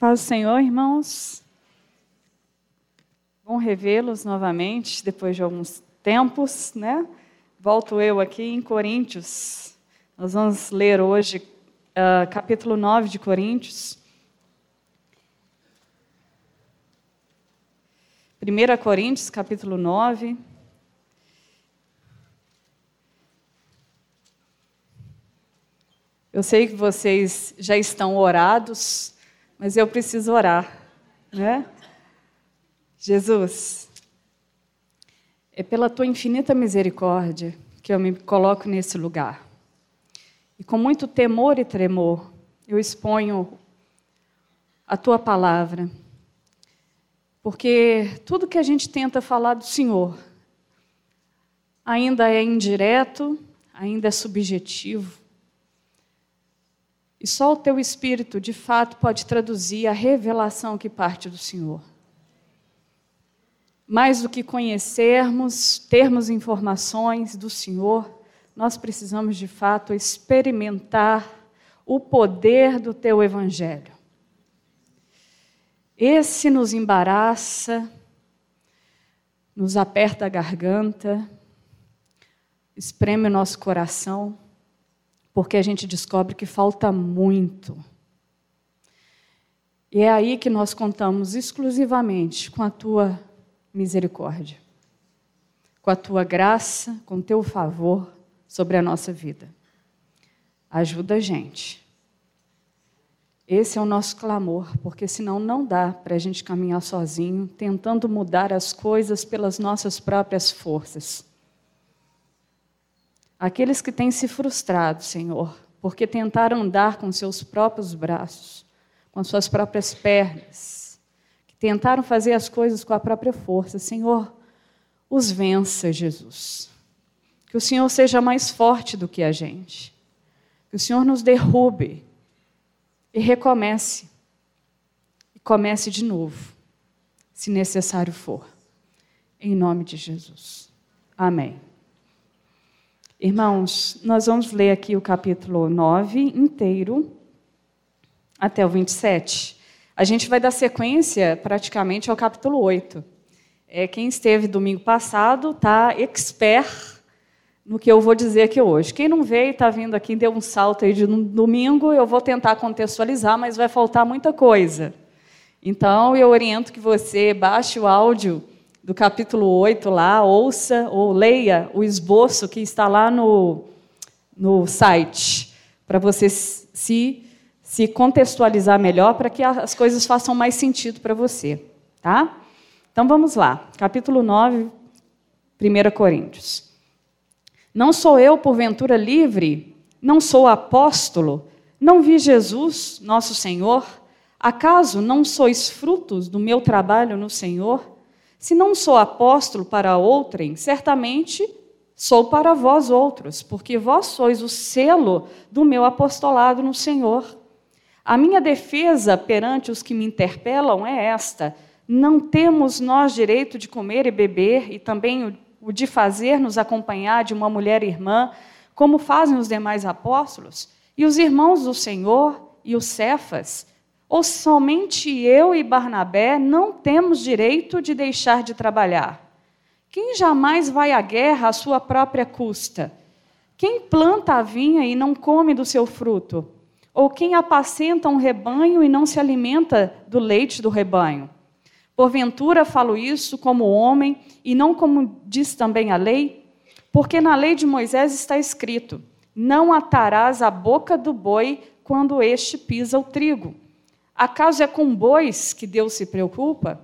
Paz do Senhor, irmãos. Bom revê-los novamente depois de alguns tempos, né? Volto eu aqui em Coríntios. Nós vamos ler hoje uh, capítulo 9 de Coríntios. 1 Coríntios, capítulo 9. Eu sei que vocês já estão orados, mas eu preciso orar, né? Jesus, é pela tua infinita misericórdia que eu me coloco nesse lugar. E com muito temor e tremor, eu exponho a tua palavra. Porque tudo que a gente tenta falar do Senhor ainda é indireto, ainda é subjetivo, e só o teu espírito, de fato, pode traduzir a revelação que parte do Senhor. Mais do que conhecermos, termos informações do Senhor, nós precisamos, de fato, experimentar o poder do teu evangelho. Esse nos embaraça, nos aperta a garganta, espreme o nosso coração porque a gente descobre que falta muito. E é aí que nós contamos exclusivamente com a tua misericórdia, com a tua graça, com o teu favor sobre a nossa vida. Ajuda a gente. Esse é o nosso clamor, porque senão não dá para a gente caminhar sozinho, tentando mudar as coisas pelas nossas próprias forças. Aqueles que têm se frustrado, Senhor, porque tentaram andar com seus próprios braços, com suas próprias pernas, que tentaram fazer as coisas com a própria força, Senhor, os vença, Jesus. Que o Senhor seja mais forte do que a gente. Que o Senhor nos derrube e recomece. E comece de novo, se necessário for. Em nome de Jesus. Amém. Irmãos, nós vamos ler aqui o capítulo 9 inteiro, até o 27. A gente vai dar sequência praticamente ao capítulo 8. É, quem esteve domingo passado está expert no que eu vou dizer aqui hoje. Quem não veio, está vindo aqui, deu um salto aí de domingo, eu vou tentar contextualizar, mas vai faltar muita coisa. Então, eu oriento que você baixe o áudio do capítulo 8 lá, ouça ou leia o esboço que está lá no, no site, para você se, se contextualizar melhor, para que as coisas façam mais sentido para você. Tá? Então vamos lá, capítulo 9, 1 Coríntios. Não sou eu, porventura, livre? Não sou apóstolo? Não vi Jesus, nosso Senhor? Acaso não sois frutos do meu trabalho no Senhor? Se não sou apóstolo para outrem, certamente sou para vós outros, porque vós sois o selo do meu apostolado no Senhor. A minha defesa perante os que me interpelam é esta: não temos nós direito de comer e beber, e também o de fazer-nos acompanhar de uma mulher irmã, como fazem os demais apóstolos? E os irmãos do Senhor e os Cefas? Ou somente eu e Barnabé não temos direito de deixar de trabalhar? Quem jamais vai à guerra à sua própria custa? Quem planta a vinha e não come do seu fruto? Ou quem apacenta um rebanho e não se alimenta do leite do rebanho? Porventura falo isso como homem e não como diz também a lei? Porque na lei de Moisés está escrito: Não atarás a boca do boi quando este pisa o trigo. Acaso é com bois que Deus se preocupa?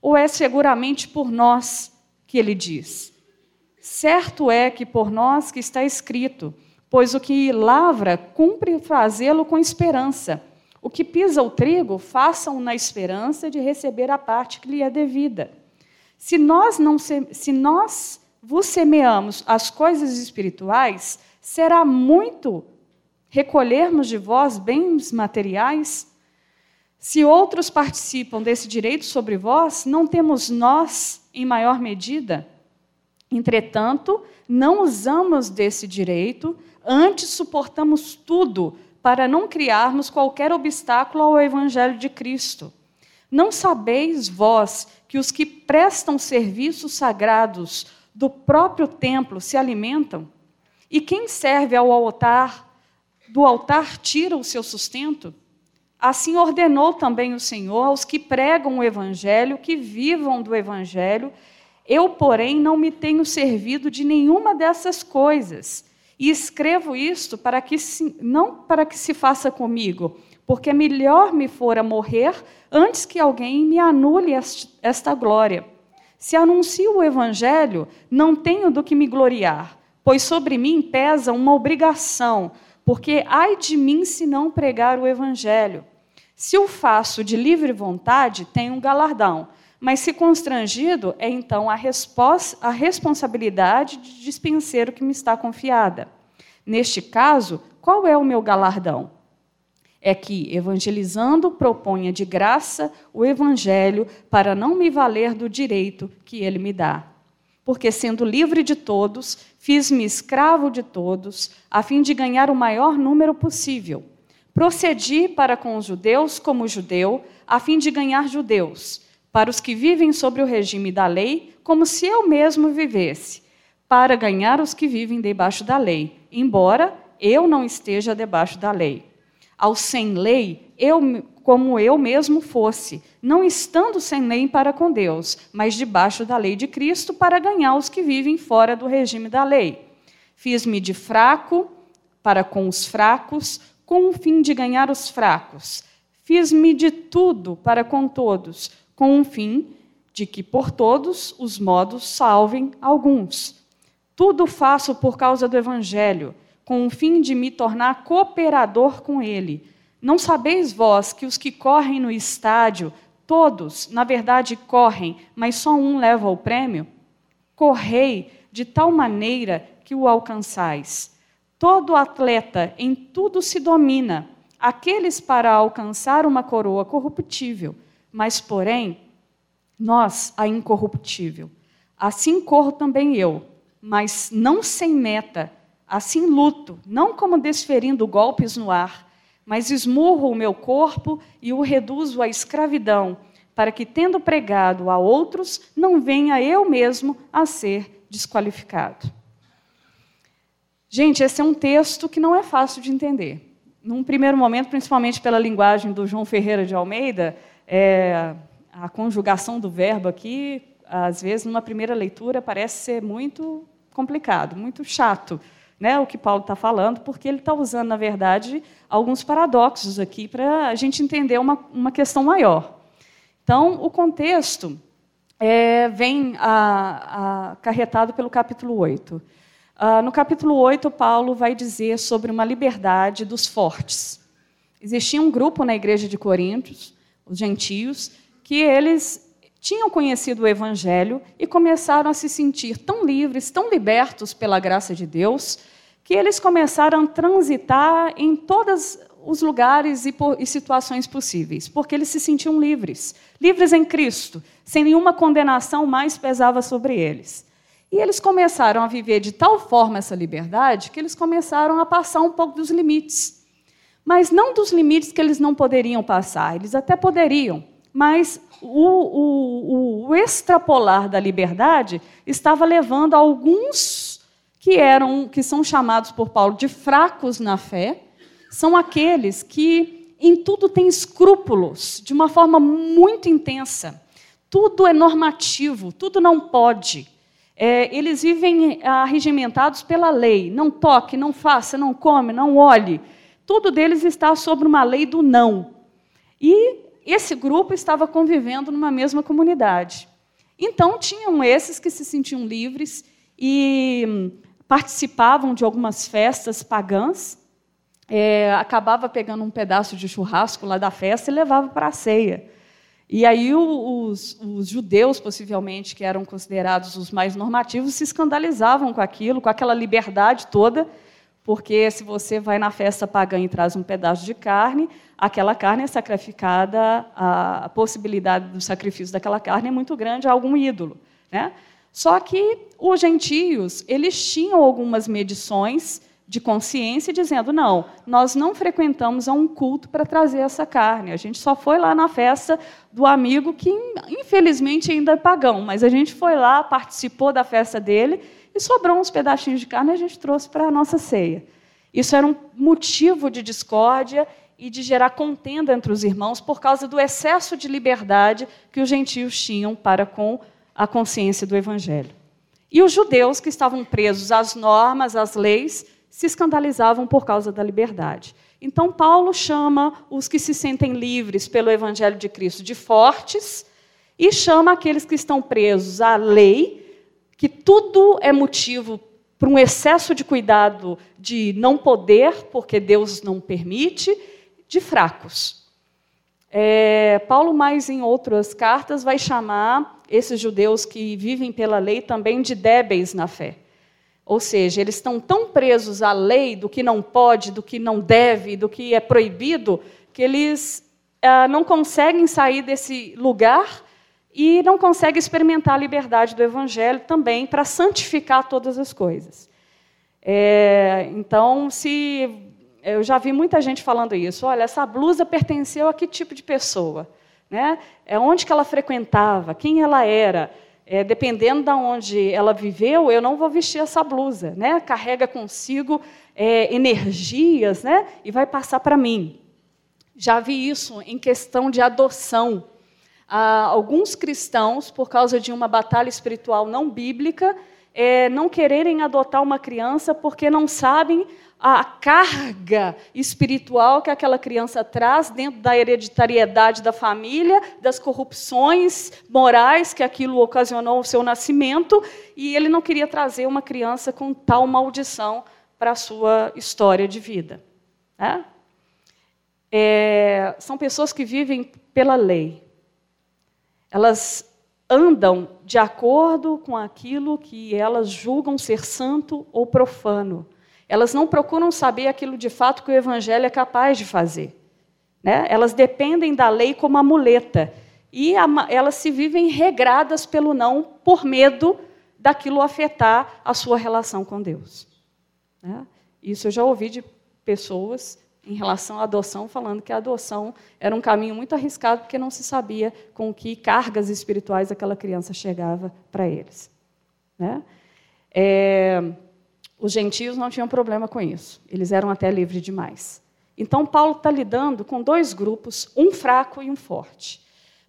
Ou é seguramente por nós que ele diz? Certo é que por nós que está escrito, pois o que lavra cumpre fazê-lo com esperança. O que pisa o trigo, façam na esperança de receber a parte que lhe é devida. Se nós não se, se nós vos semeamos as coisas espirituais, será muito recolhermos de vós bens materiais? Se outros participam desse direito sobre vós, não temos nós em maior medida? Entretanto, não usamos desse direito, antes suportamos tudo para não criarmos qualquer obstáculo ao evangelho de Cristo. Não sabeis vós que os que prestam serviços sagrados do próprio templo se alimentam? E quem serve ao altar, do altar tira o seu sustento? Assim ordenou também o Senhor aos que pregam o evangelho que vivam do evangelho. Eu, porém, não me tenho servido de nenhuma dessas coisas. E escrevo isto para que se, não para que se faça comigo, porque melhor me fora morrer antes que alguém me anule esta glória. Se anuncio o evangelho, não tenho do que me gloriar, pois sobre mim pesa uma obrigação, porque ai de mim se não pregar o evangelho. Se o faço de livre vontade, tenho um galardão, mas se constrangido, é então a, a responsabilidade de dispensar o que me está confiada. Neste caso, qual é o meu galardão? é que, evangelizando, proponha de graça o evangelho para não me valer do direito que ele me dá. Porque, sendo livre de todos, fiz-me escravo de todos, a fim de ganhar o maior número possível. Procedi para com os judeus como judeu, a fim de ganhar judeus, para os que vivem sobre o regime da lei, como se eu mesmo vivesse, para ganhar os que vivem debaixo da lei, embora eu não esteja debaixo da lei ao sem lei, eu, como eu mesmo fosse, não estando sem lei para com Deus, mas debaixo da lei de Cristo para ganhar os que vivem fora do regime da lei. Fiz-me de fraco para com os fracos, com o fim de ganhar os fracos. Fiz-me de tudo para com todos, com o fim de que por todos os modos salvem alguns. Tudo faço por causa do Evangelho com o fim de me tornar cooperador com ele. Não sabeis vós que os que correm no estádio, todos, na verdade, correm, mas só um leva o prêmio? Correi de tal maneira que o alcançais. Todo atleta em tudo se domina, aqueles para alcançar uma coroa corruptível, mas, porém, nós a incorruptível. Assim corro também eu, mas não sem meta, Assim luto, não como desferindo golpes no ar, mas esmurro o meu corpo e o reduzo à escravidão, para que, tendo pregado a outros, não venha eu mesmo a ser desqualificado. Gente, esse é um texto que não é fácil de entender. Num primeiro momento, principalmente pela linguagem do João Ferreira de Almeida, é, a conjugação do verbo aqui, às vezes, numa primeira leitura, parece ser muito complicado, muito chato né, o que Paulo está falando, porque ele está usando, na verdade, alguns paradoxos aqui para a gente entender uma, uma questão maior. Então, o contexto é, vem acarretado pelo capítulo 8. Ah, no capítulo 8, Paulo vai dizer sobre uma liberdade dos fortes. Existia um grupo na igreja de Coríntios, os gentios, que eles tinham conhecido o Evangelho e começaram a se sentir tão livres, tão libertos pela graça de Deus, que eles começaram a transitar em todos os lugares e, situações possíveis, porque eles se sentiam livres, livres em Cristo, sem nenhuma condenação mais pesava sobre eles. E eles começaram a viver de tal forma essa liberdade que eles começaram a passar um pouco dos limites. Mas não dos limites que eles não poderiam passar, eles até poderiam, mas o, o, o extrapolar da liberdade estava levando alguns que eram que são chamados por Paulo de fracos na fé, são aqueles que em tudo têm escrúpulos de uma forma muito intensa. Tudo é normativo, tudo não pode. É, eles vivem arregimentados pela lei. Não toque, não faça, não come, não olhe. Tudo deles está sobre uma lei do não. E esse grupo estava convivendo numa mesma comunidade. Então, tinham esses que se sentiam livres e hum, participavam de algumas festas pagãs, é, acabava pegando um pedaço de churrasco lá da festa e levava para a ceia. E aí os, os, judeus, possivelmente, que eram considerados os mais normativos, se escandalizavam com aquilo, com aquela liberdade toda, porque se você vai na festa pagã e traz um pedaço de carne, aquela carne é sacrificada, a possibilidade do sacrifício daquela carne é muito grande a algum ídolo. Né? Só que os gentios, eles tinham algumas medições de consciência, dizendo: não, nós não frequentamos a um culto para trazer essa carne. A gente só foi lá na festa do amigo que, infelizmente, ainda é pagão, mas a gente foi lá, participou da festa dele e sobrou uns pedacinhos de carne e a gente trouxe para a nossa ceia. Isso era um motivo de discórdia e de gerar contenda entre os irmãos por causa do excesso de liberdade que os gentios tinham para com a consciência do evangelho. E os judeus que estavam presos às normas, às leis, se escandalizavam por causa da liberdade. Então, Paulo chama os que se sentem livres pelo Evangelho de Cristo de fortes e chama aqueles que estão presos à lei, que tudo é motivo para um excesso de cuidado de não poder, porque Deus não permite, de fracos. É, Paulo, mais em outras cartas, vai chamar esses judeus que vivem pela lei também de débeis na fé. Ou seja, eles estão tão presos à lei do que não pode, do que não deve, do que é proibido, que eles ah, não conseguem sair desse lugar e não conseguem experimentar a liberdade do Evangelho também para santificar todas as coisas. É, então, se eu já vi muita gente falando isso, olha, essa blusa pertenceu a que tipo de pessoa? Né? É onde que ela frequentava? Quem ela era? é, dependendo de onde ela viveu, eu não vou vestir essa blusa, né? Carrega consigo é, energias, né? E vai passar para mim. Já vi isso em questão de adoção. Ah, alguns cristãos, por causa de uma batalha espiritual não bíblica, é, não quererem adotar uma criança porque não sabem a carga espiritual que aquela criança traz dentro da hereditariedade da família, das corrupções morais que aquilo ocasionou o seu nascimento, e ele não queria trazer uma criança com tal maldição para a sua história de vida. É? É, são pessoas que vivem pela lei. Elas andam de acordo com aquilo que elas julgam ser santo ou profano. Elas não procuram saber aquilo de fato que o Evangelho é capaz de fazer. Né? Elas dependem da lei como amuleta. E a, elas se vivem regradas pelo não, por medo daquilo afetar a sua relação com Deus. Né? Isso eu já ouvi de pessoas em relação à adoção, falando que a adoção era um caminho muito arriscado, porque não se sabia com que cargas espirituais aquela criança chegava para eles. Né? É, os gentios não tinham problema com isso, eles eram até livres demais. Então, Paulo está lidando com dois grupos, um fraco e um forte.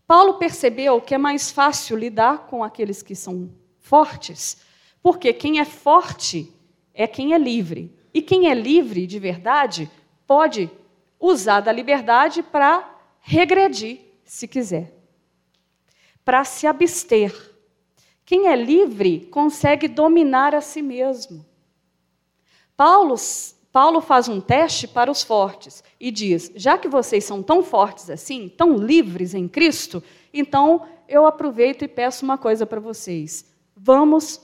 Paulo percebeu que é mais fácil lidar com aqueles que são fortes, porque quem é forte é quem é livre. E quem é livre de verdade pode usar da liberdade para regredir, se quiser, para se abster. Quem é livre consegue dominar a si mesmo. Paulo, Paulo faz um teste para os fortes e diz: já que vocês são tão fortes assim, tão livres em Cristo, então eu aproveito e peço uma coisa para vocês: vamos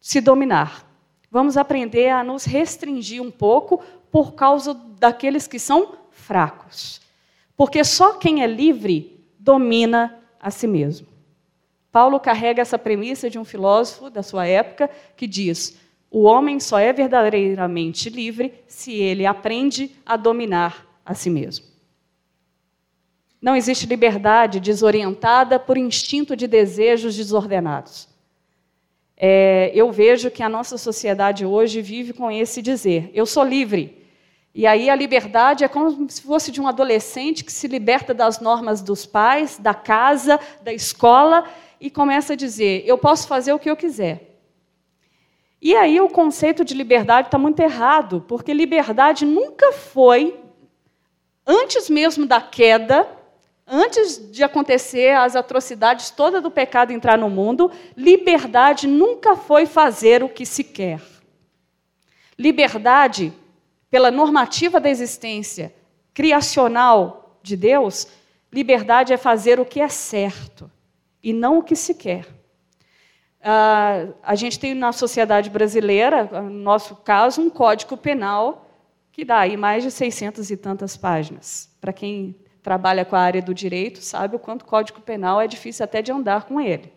se dominar. Vamos aprender a nos restringir um pouco por causa daqueles que são fracos. Porque só quem é livre domina a si mesmo. Paulo carrega essa premissa de um filósofo da sua época que diz: o homem só é verdadeiramente livre se ele aprende a dominar a si mesmo. Não existe liberdade desorientada por instinto de desejos desordenados. É, eu vejo que a nossa sociedade hoje vive com esse dizer: eu sou livre, e aí a liberdade é como se fosse de um adolescente que se liberta das normas dos pais, da casa, da escola e começa a dizer: eu posso fazer o que eu quiser. E aí o conceito de liberdade está muito errado, porque liberdade nunca foi, antes mesmo da queda, antes de acontecer as atrocidades todas do pecado entrar no mundo, liberdade nunca foi fazer o que se quer. Liberdade pela normativa da existência criacional de Deus, liberdade é fazer o que é certo e não o que se quer. Uh, a gente tem na sociedade brasileira, no nosso caso, um código penal que dá aí mais de 600 e tantas páginas. Para quem trabalha com a área do direito, sabe o quanto o código penal é difícil até de andar com ele.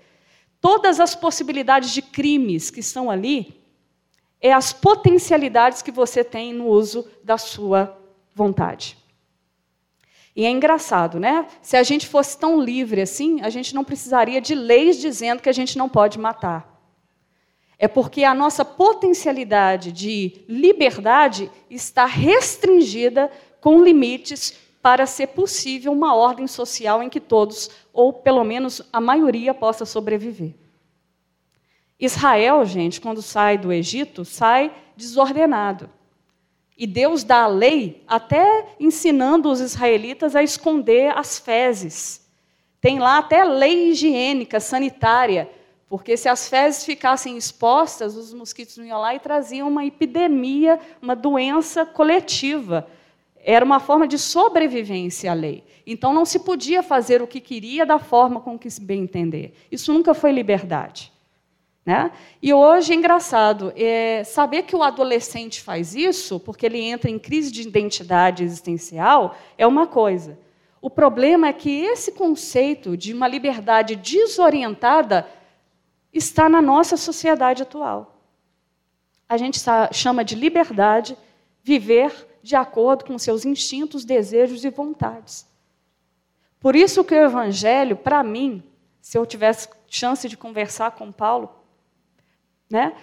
Todas as possibilidades de crimes que estão ali é as potencialidades que você tem no uso da sua vontade. E é engraçado, né? Se a gente fosse tão livre assim, a gente não precisaria de leis dizendo que a gente não pode matar. É porque a nossa potencialidade de liberdade está restringida com limites para ser possível uma ordem social em que todos, ou pelo menos a maioria, possa sobreviver. Israel, gente, quando sai do Egito, sai desordenado. E Deus dá a lei até ensinando os israelitas a esconder as fezes. Tem lá até lei higiênica, sanitária, porque se as fezes ficassem expostas, os mosquitos iam lá e traziam uma epidemia, uma doença coletiva. Era uma forma de sobrevivência à lei. Então não se podia fazer o que queria da forma com que se bem entender. Isso nunca foi liberdade. Né? E hoje é engraçado é, saber que o adolescente faz isso, porque ele entra em crise de identidade existencial, é uma coisa. O problema é que esse conceito de uma liberdade desorientada está na nossa sociedade atual. A gente chama de liberdade viver de acordo com seus instintos, desejos e vontades. Por isso que o evangelho, para mim, se eu tivesse chance de conversar com Paulo, né?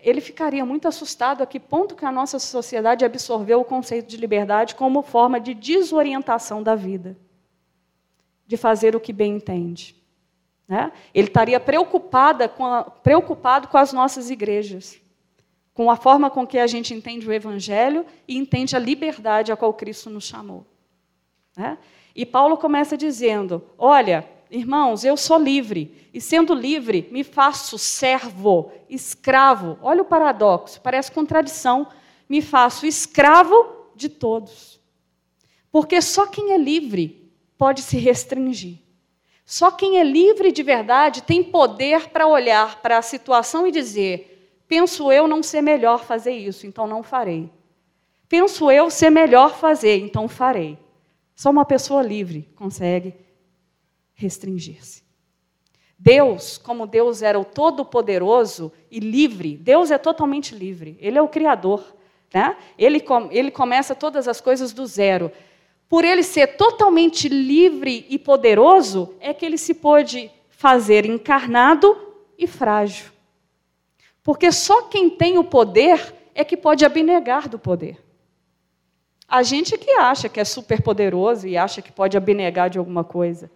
Ele ficaria muito assustado a que ponto que a nossa sociedade absorveu o conceito de liberdade como forma de desorientação da vida, de fazer o que bem entende. Né? Ele estaria preocupada com a, preocupado com as nossas igrejas, com a forma com que a gente entende o Evangelho e entende a liberdade a qual Cristo nos chamou. Né? E Paulo começa dizendo: Olha, Irmãos, eu sou livre, e sendo livre, me faço servo, escravo. Olha o paradoxo, parece contradição. Me faço escravo de todos. Porque só quem é livre pode se restringir. Só quem é livre de verdade tem poder para olhar para a situação e dizer: penso eu não ser melhor fazer isso, então não farei. Penso eu ser melhor fazer, então farei. Só uma pessoa livre consegue restringir-se. Deus, como Deus era o todo-poderoso e livre, Deus é totalmente livre, Ele é o Criador. Né? Ele, ele começa todas as coisas do zero. Por ele ser totalmente livre e poderoso, é que ele se pôde fazer encarnado e frágil. Porque só quem tem o poder é que pode abnegar do poder. A gente que acha que é super poderoso e acha que pode abnegar de alguma coisa.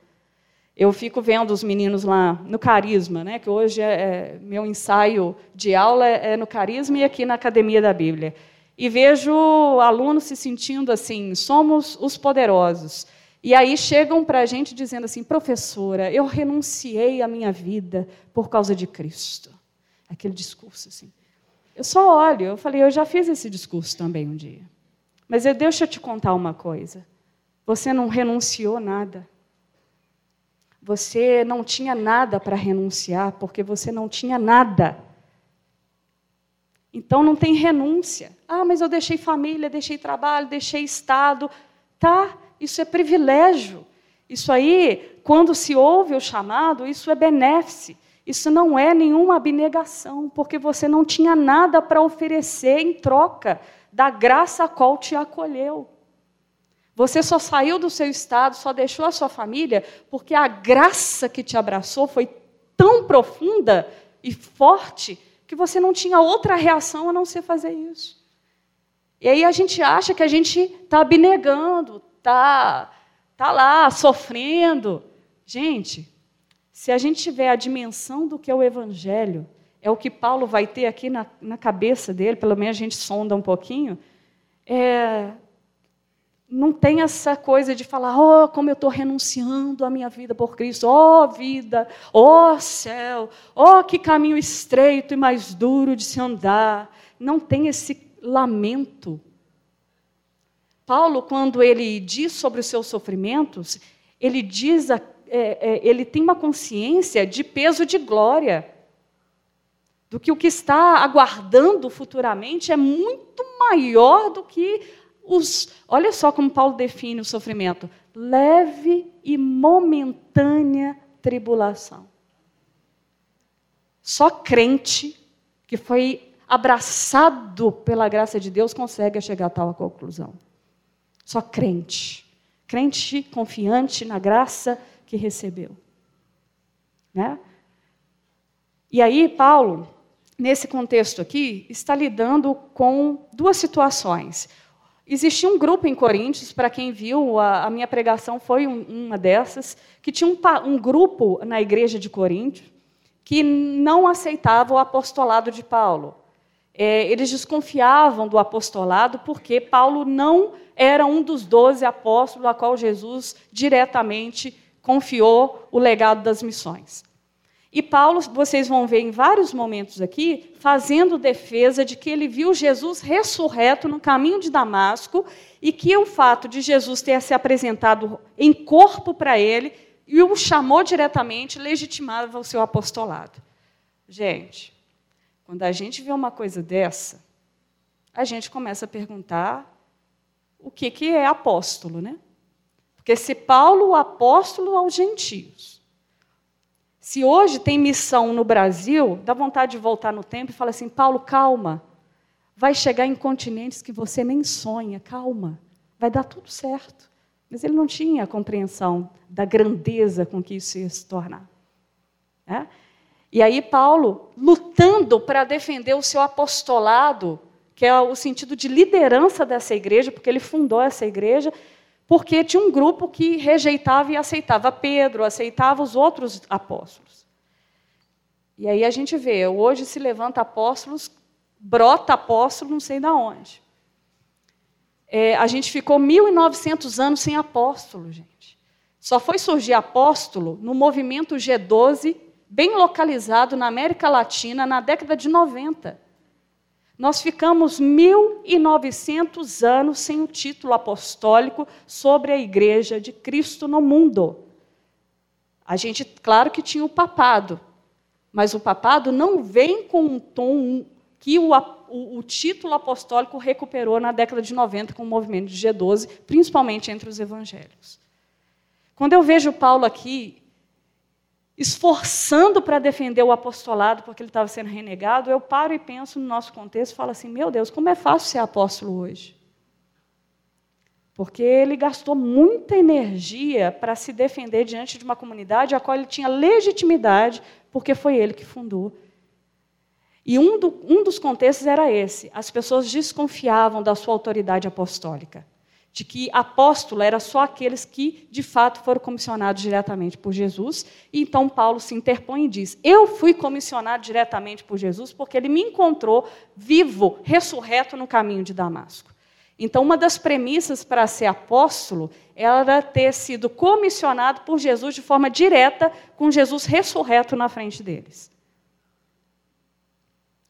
Eu fico vendo os meninos lá no Carisma, né, que hoje é, é meu ensaio de aula é, é no Carisma e aqui na Academia da Bíblia. E vejo alunos se sentindo assim: somos os poderosos. E aí chegam para a gente dizendo assim: professora, eu renunciei à minha vida por causa de Cristo. Aquele discurso assim. Eu só olho, eu falei: eu já fiz esse discurso também um dia. Mas eu, deixa eu te contar uma coisa: você não renunciou nada. Você não tinha nada para renunciar, porque você não tinha nada. Então não tem renúncia. Ah, mas eu deixei família, deixei trabalho, deixei Estado. Tá, isso é privilégio. Isso aí, quando se ouve o chamado, isso é benéfice. Isso não é nenhuma abnegação, porque você não tinha nada para oferecer em troca da graça a qual te acolheu. Você só saiu do seu estado, só deixou a sua família, porque a graça que te abraçou foi tão profunda e forte que você não tinha outra reação a não ser fazer isso. E aí a gente acha que a gente está abnegando, está tá lá sofrendo. Gente, se a gente tiver a dimensão do que é o Evangelho, é o que Paulo vai ter aqui na, na cabeça dele, pelo menos a gente sonda um pouquinho, é, não tem essa coisa de falar, oh, como eu estou renunciando à minha vida por Cristo, oh vida, oh céu, oh que caminho estreito e mais duro de se andar. Não tem esse lamento. Paulo, quando ele diz sobre os seus sofrimentos, ele diz, é, é, ele tem uma consciência de peso de glória, do que o que está aguardando futuramente é muito maior do que os, olha só como Paulo define o sofrimento: leve e momentânea tribulação. Só crente que foi abraçado pela graça de Deus, consegue chegar a tal conclusão. Só crente. Crente confiante na graça que recebeu. Né? E aí, Paulo, nesse contexto aqui, está lidando com duas situações. Existia um grupo em Coríntios, para quem viu, a, a minha pregação foi um, uma dessas, que tinha um, um grupo na igreja de Coríntios que não aceitava o apostolado de Paulo. É, eles desconfiavam do apostolado porque Paulo não era um dos doze apóstolos a qual Jesus diretamente confiou o legado das missões. E Paulo, vocês vão ver em vários momentos aqui, fazendo defesa de que ele viu Jesus ressurreto no caminho de Damasco e que o fato de Jesus ter se apresentado em corpo para ele e o chamou diretamente legitimava o seu apostolado. Gente, quando a gente vê uma coisa dessa, a gente começa a perguntar o que, que é apóstolo, né? Porque se Paulo, o apóstolo aos gentios, se hoje tem missão no Brasil, dá vontade de voltar no tempo e falar assim: Paulo, calma. Vai chegar em continentes que você nem sonha, calma. Vai dar tudo certo. Mas ele não tinha a compreensão da grandeza com que isso ia se tornar. Né? E aí, Paulo, lutando para defender o seu apostolado, que é o sentido de liderança dessa igreja, porque ele fundou essa igreja, porque tinha um grupo que rejeitava e aceitava Pedro, aceitava os outros apóstolos. E aí a gente vê, hoje se levanta apóstolos, brota apóstolo não sei de onde. É, a gente ficou 1.900 anos sem apóstolo, gente. Só foi surgir apóstolo no movimento G12, bem localizado na América Latina, na década de 90. Nós ficamos 1.900 anos sem o título apostólico sobre a igreja de Cristo no mundo. A gente, claro que tinha o papado, mas o papado não vem com um tom que o, o, o título apostólico recuperou na década de 90 com o movimento de G12, principalmente entre os evangélicos. Quando eu vejo Paulo aqui esforçando para defender o apostolado porque ele estava sendo renegado, eu paro e penso no nosso contexto e falo assim: meu Deus, como é fácil ser apóstolo hoje. Porque ele gastou muita energia para se defender diante de uma comunidade a qual ele tinha legitimidade, porque foi ele que fundou. E um, do, um dos contextos era esse: as pessoas desconfiavam da sua autoridade apostólica de que apóstolo era só aqueles que, de fato, foram comissionados diretamente por Jesus. E então Paulo se interpõe e diz: Eu fui comissionado diretamente por Jesus porque ele me encontrou vivo, ressurreto no caminho de Damasco. Então, uma das premissas para ser apóstolo era ter sido comissionado por Jesus de forma direta, com Jesus ressurreto na frente deles.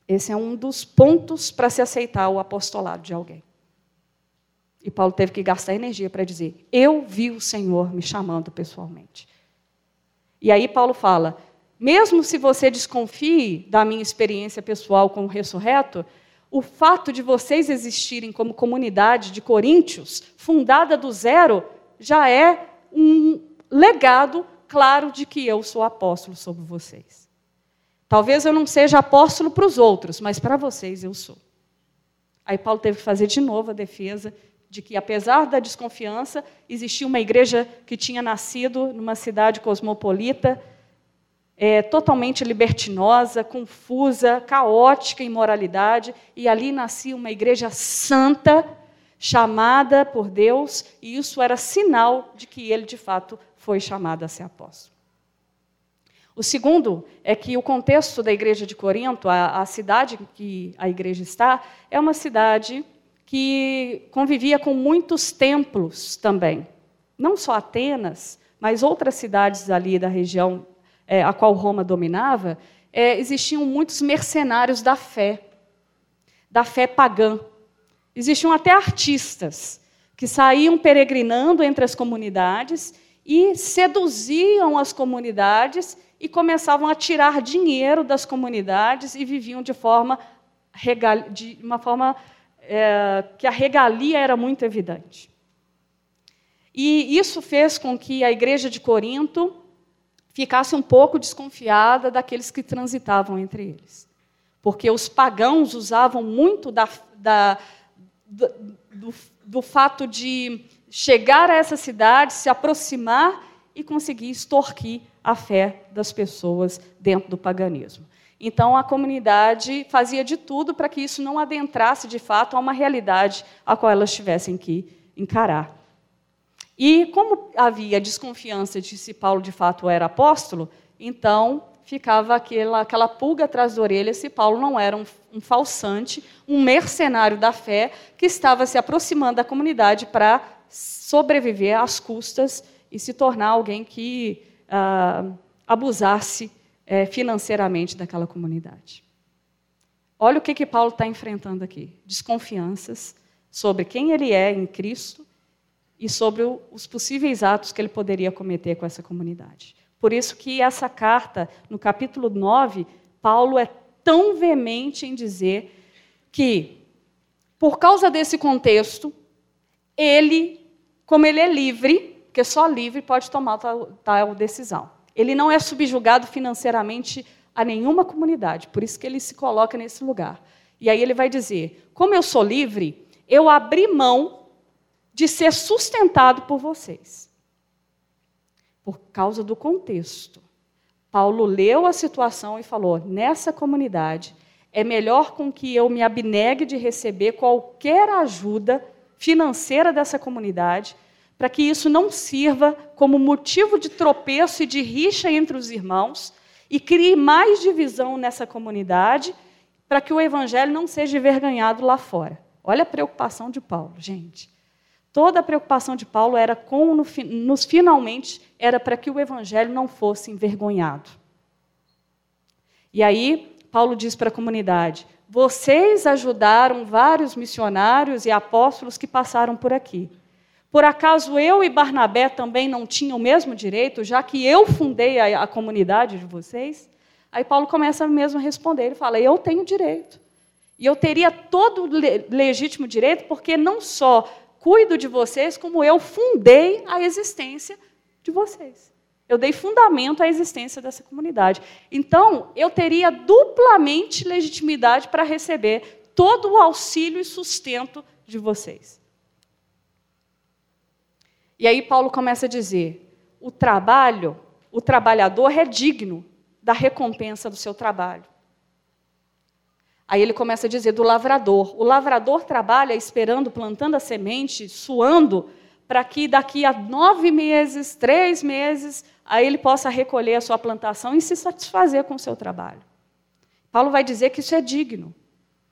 Esse é um dos pontos para se aceitar o apostolado de alguém. E Paulo teve que gastar energia para dizer: Eu vi o Senhor me chamando pessoalmente. E aí Paulo fala: mesmo se você desconfie da minha experiência pessoal com o ressurreto, o fato de vocês existirem como comunidade de coríntios, fundada do zero, já é um legado claro de que eu sou apóstolo sobre vocês. Talvez eu não seja apóstolo para os outros, mas para vocês eu sou. Aí Paulo teve que fazer de novo a defesa de que, apesar da desconfiança, existia uma igreja que tinha nascido numa cidade cosmopolita, é, totalmente libertinosa, confusa, caótica em moralidade, e ali nascia uma igreja santa, chamada por Deus, e isso era sinal de que ele, de fato, foi chamado a ser apóstolo. O segundo é que o contexto da igreja de Corinto, a, a cidade que a igreja está, é uma cidade que convivia com muitos templos também. Não só Atenas, mas outras cidades ali da região é, a qual Roma dominava, é, existiam muitos mercenários da fé, da fé pagã. Existiam até artistas que saíam peregrinando entre as comunidades e seduziam as comunidades e começavam a tirar dinheiro das comunidades e viviam de forma de uma forma é, que a regalia era muito evidente. E isso fez com que a igreja de Corinto ficasse um pouco desconfiada daqueles que transitavam entre eles. porque os pagãos usavam muito da, da, do, do fato de chegar a essa cidade, se aproximar e conseguir extorquir a fé das pessoas dentro do paganismo. Então, a comunidade fazia de tudo para que isso não adentrasse, de fato, a uma realidade a qual elas tivessem que encarar. E, como havia desconfiança de se Paulo de fato era apóstolo, então ficava aquela, aquela pulga atrás da orelha se Paulo não era um, um falsante, um mercenário da fé que estava se aproximando da comunidade para sobreviver às custas e se tornar alguém que ah, abusasse é, financeiramente daquela comunidade. Olha o que, que Paulo está enfrentando aqui: desconfianças sobre quem ele é em Cristo e sobre os possíveis atos que ele poderia cometer com essa comunidade. Por isso que essa carta, no capítulo 9, Paulo é tão veemente em dizer que, por causa desse contexto, ele como ele é livre, porque só livre pode tomar tal, tal decisão. Ele não é subjugado financeiramente a nenhuma comunidade, por isso que ele se coloca nesse lugar. E aí ele vai dizer: como eu sou livre, eu abri mão de ser sustentado por vocês. Por causa do contexto. Paulo leu a situação e falou: nessa comunidade, é melhor com que eu me abnegue de receber qualquer ajuda financeira dessa comunidade, para que isso não sirva como motivo de tropeço e de rixa entre os irmãos e crie mais divisão nessa comunidade, para que o evangelho não seja envergonhado lá fora. Olha a preocupação de Paulo, gente. Toda a preocupação de Paulo era com no, nos finalmente era para que o evangelho não fosse envergonhado. E aí Paulo diz para a comunidade: vocês ajudaram vários missionários e apóstolos que passaram por aqui. Por acaso eu e Barnabé também não tinham o mesmo direito, já que eu fundei a, a comunidade de vocês? Aí Paulo começa mesmo a responder. Ele fala: Eu tenho direito. E eu teria todo le legítimo direito, porque não só cuido de vocês, como eu fundei a existência de vocês. Eu dei fundamento à existência dessa comunidade. Então, eu teria duplamente legitimidade para receber todo o auxílio e sustento de vocês. E aí Paulo começa a dizer: o trabalho, o trabalhador é digno da recompensa do seu trabalho. Aí ele começa a dizer do lavrador. O lavrador trabalha esperando, plantando a semente, suando, para que daqui a nove meses, três meses, aí ele possa recolher a sua plantação e se satisfazer com o seu trabalho. Paulo vai dizer que isso é digno.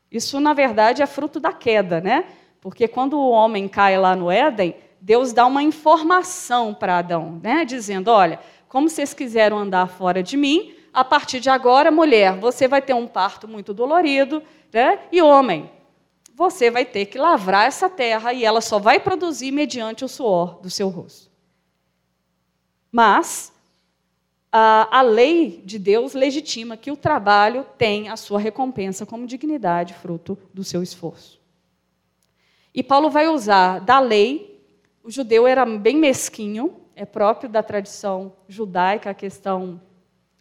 Isso, na verdade, é fruto da queda, né? Porque quando o homem cai lá no Éden, Deus dá uma informação para Adão, né? Dizendo: olha, como vocês quiseram andar fora de mim, a partir de agora, mulher, você vai ter um parto muito dolorido, né? E homem, você vai ter que lavrar essa terra e ela só vai produzir mediante o suor do seu rosto. Mas a, a lei de Deus legitima que o trabalho tem a sua recompensa como dignidade, fruto do seu esforço. E Paulo vai usar da lei, o judeu era bem mesquinho, é próprio da tradição judaica a questão,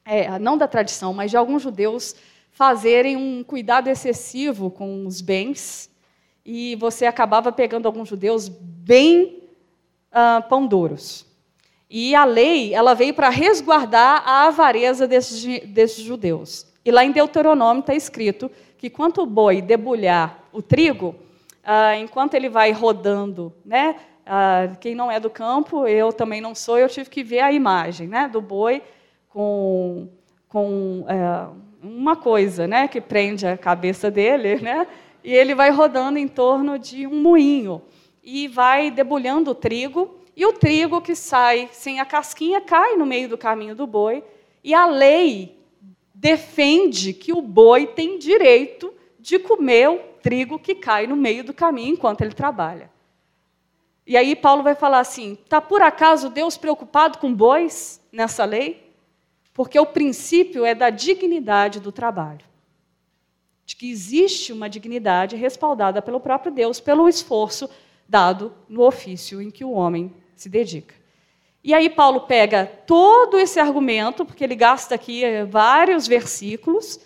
é, não da tradição, mas de alguns judeus fazerem um cuidado excessivo com os bens, e você acabava pegando alguns judeus bem uh, pão duros. E a lei, ela veio para resguardar a avareza desses, desses judeus. E lá em Deuteronômio está escrito que quanto o boi debulhar o trigo, ah, enquanto ele vai rodando, né? Ah, quem não é do campo, eu também não sou, eu tive que ver a imagem, né? Do boi com, com é, uma coisa, né? Que prende a cabeça dele, né? E ele vai rodando em torno de um moinho e vai debulhando o trigo e o trigo que sai sem a casquinha cai no meio do caminho do boi. E a lei defende que o boi tem direito de comer o trigo que cai no meio do caminho enquanto ele trabalha. E aí Paulo vai falar assim: está por acaso Deus preocupado com bois nessa lei? Porque o princípio é da dignidade do trabalho. De que existe uma dignidade respaldada pelo próprio Deus, pelo esforço dado no ofício em que o homem se dedica. E aí Paulo pega todo esse argumento, porque ele gasta aqui eh, vários versículos,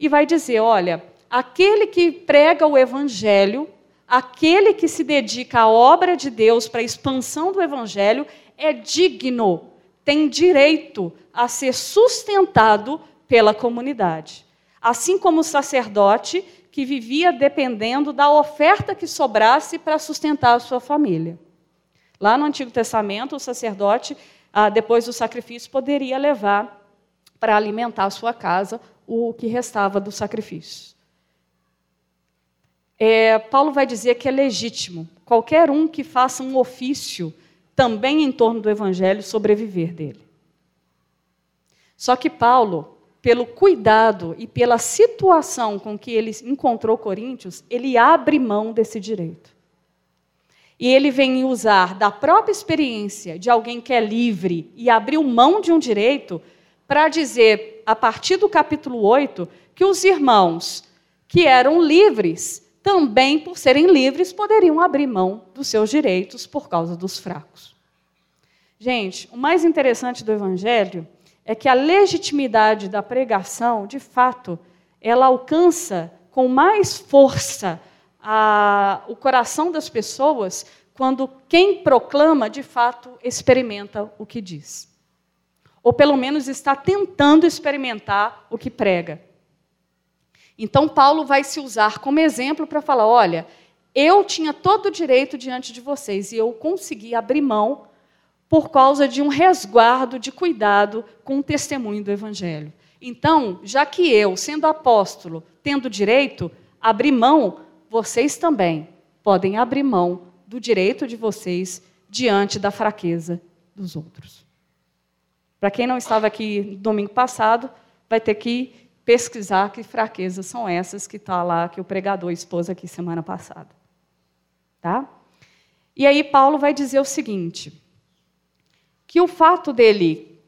e vai dizer: olha, aquele que prega o evangelho, aquele que se dedica à obra de Deus para a expansão do evangelho, é digno, tem direito a ser sustentado pela comunidade. Assim como o sacerdote que vivia dependendo da oferta que sobrasse para sustentar a sua família. Lá no Antigo Testamento, o sacerdote, ah, depois do sacrifício, poderia levar para alimentar a sua casa o que restava do sacrifício. É, Paulo vai dizer que é legítimo qualquer um que faça um ofício também em torno do evangelho sobreviver dele. Só que Paulo, pelo cuidado e pela situação com que ele encontrou Coríntios, ele abre mão desse direito. E ele vem usar da própria experiência de alguém que é livre e abriu mão de um direito para dizer, a partir do capítulo 8, que os irmãos que eram livres, também por serem livres, poderiam abrir mão dos seus direitos por causa dos fracos. Gente, o mais interessante do Evangelho é que a legitimidade da pregação, de fato, ela alcança com mais força a, o coração das pessoas quando quem proclama, de fato, experimenta o que diz ou pelo menos está tentando experimentar o que prega. Então, Paulo vai se usar como exemplo para falar: olha, eu tinha todo o direito diante de vocês e eu consegui abrir mão por causa de um resguardo de cuidado com o testemunho do Evangelho. Então, já que eu, sendo apóstolo, tendo direito, abri mão, vocês também podem abrir mão do direito de vocês diante da fraqueza dos outros. Para quem não estava aqui domingo passado, vai ter que pesquisar que fraquezas são essas que está lá, que o pregador expôs aqui semana passada. Tá? E aí Paulo vai dizer o seguinte: que o fato dele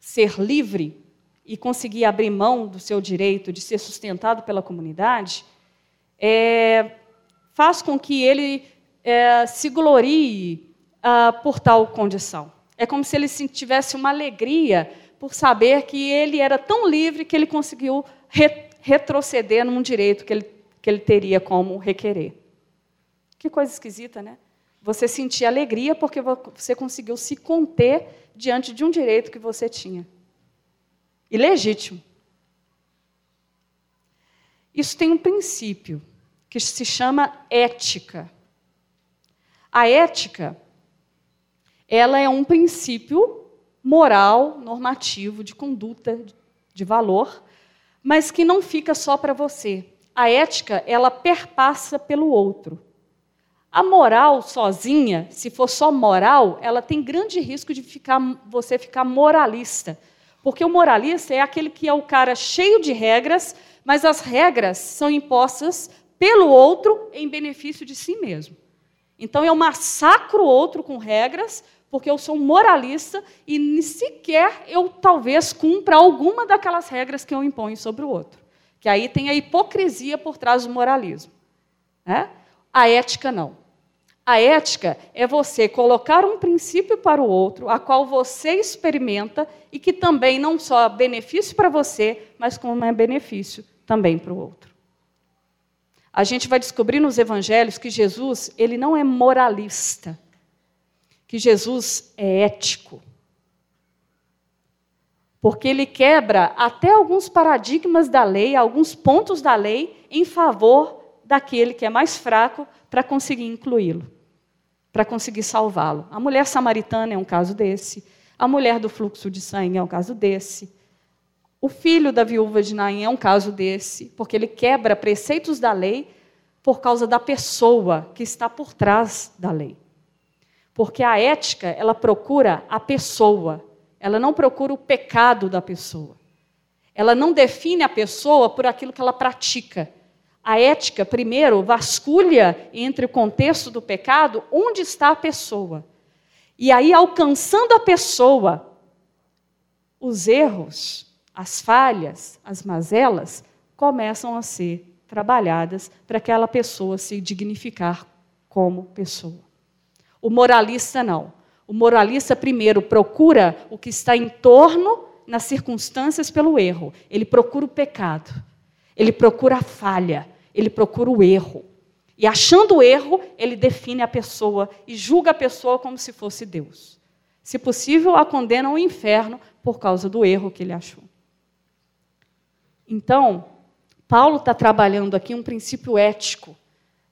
ser livre e conseguir abrir mão do seu direito de ser sustentado pela comunidade é, faz com que ele é, se glorie ah, por tal condição. É como se ele tivesse uma alegria por saber que ele era tão livre que ele conseguiu re retroceder num direito que ele, que ele teria como requerer. Que coisa esquisita, né? Você sentir alegria porque você conseguiu se conter diante de um direito que você tinha. E legítimo. Isso tem um princípio que se chama ética. A ética ela é um princípio moral, normativo, de conduta, de valor, mas que não fica só para você. A ética, ela perpassa pelo outro. A moral sozinha, se for só moral, ela tem grande risco de ficar, você ficar moralista. Porque o moralista é aquele que é o cara cheio de regras, mas as regras são impostas pelo outro em benefício de si mesmo. Então eu massacro o outro com regras, porque eu sou moralista e sequer eu talvez cumpra alguma daquelas regras que eu imponho sobre o outro. Que aí tem a hipocrisia por trás do moralismo. Né? A ética não. A ética é você colocar um princípio para o outro, a qual você experimenta e que também não só é benefício para você, mas como é benefício também para o outro. A gente vai descobrir nos evangelhos que Jesus, ele não é moralista que Jesus é ético. Porque ele quebra até alguns paradigmas da lei, alguns pontos da lei, em favor daquele que é mais fraco para conseguir incluí-lo, para conseguir salvá-lo. A mulher samaritana é um caso desse, a mulher do fluxo de sangue é um caso desse. O filho da viúva de Naim é um caso desse, porque ele quebra preceitos da lei por causa da pessoa que está por trás da lei. Porque a ética, ela procura a pessoa, ela não procura o pecado da pessoa. Ela não define a pessoa por aquilo que ela pratica. A ética, primeiro, vasculha entre o contexto do pecado onde está a pessoa. E aí, alcançando a pessoa, os erros, as falhas, as mazelas começam a ser trabalhadas para aquela pessoa se dignificar como pessoa. O moralista não. O moralista, primeiro, procura o que está em torno, nas circunstâncias, pelo erro. Ele procura o pecado. Ele procura a falha, ele procura o erro. E achando o erro, ele define a pessoa e julga a pessoa como se fosse Deus. Se possível, a condena ao inferno por causa do erro que ele achou. Então, Paulo está trabalhando aqui um princípio ético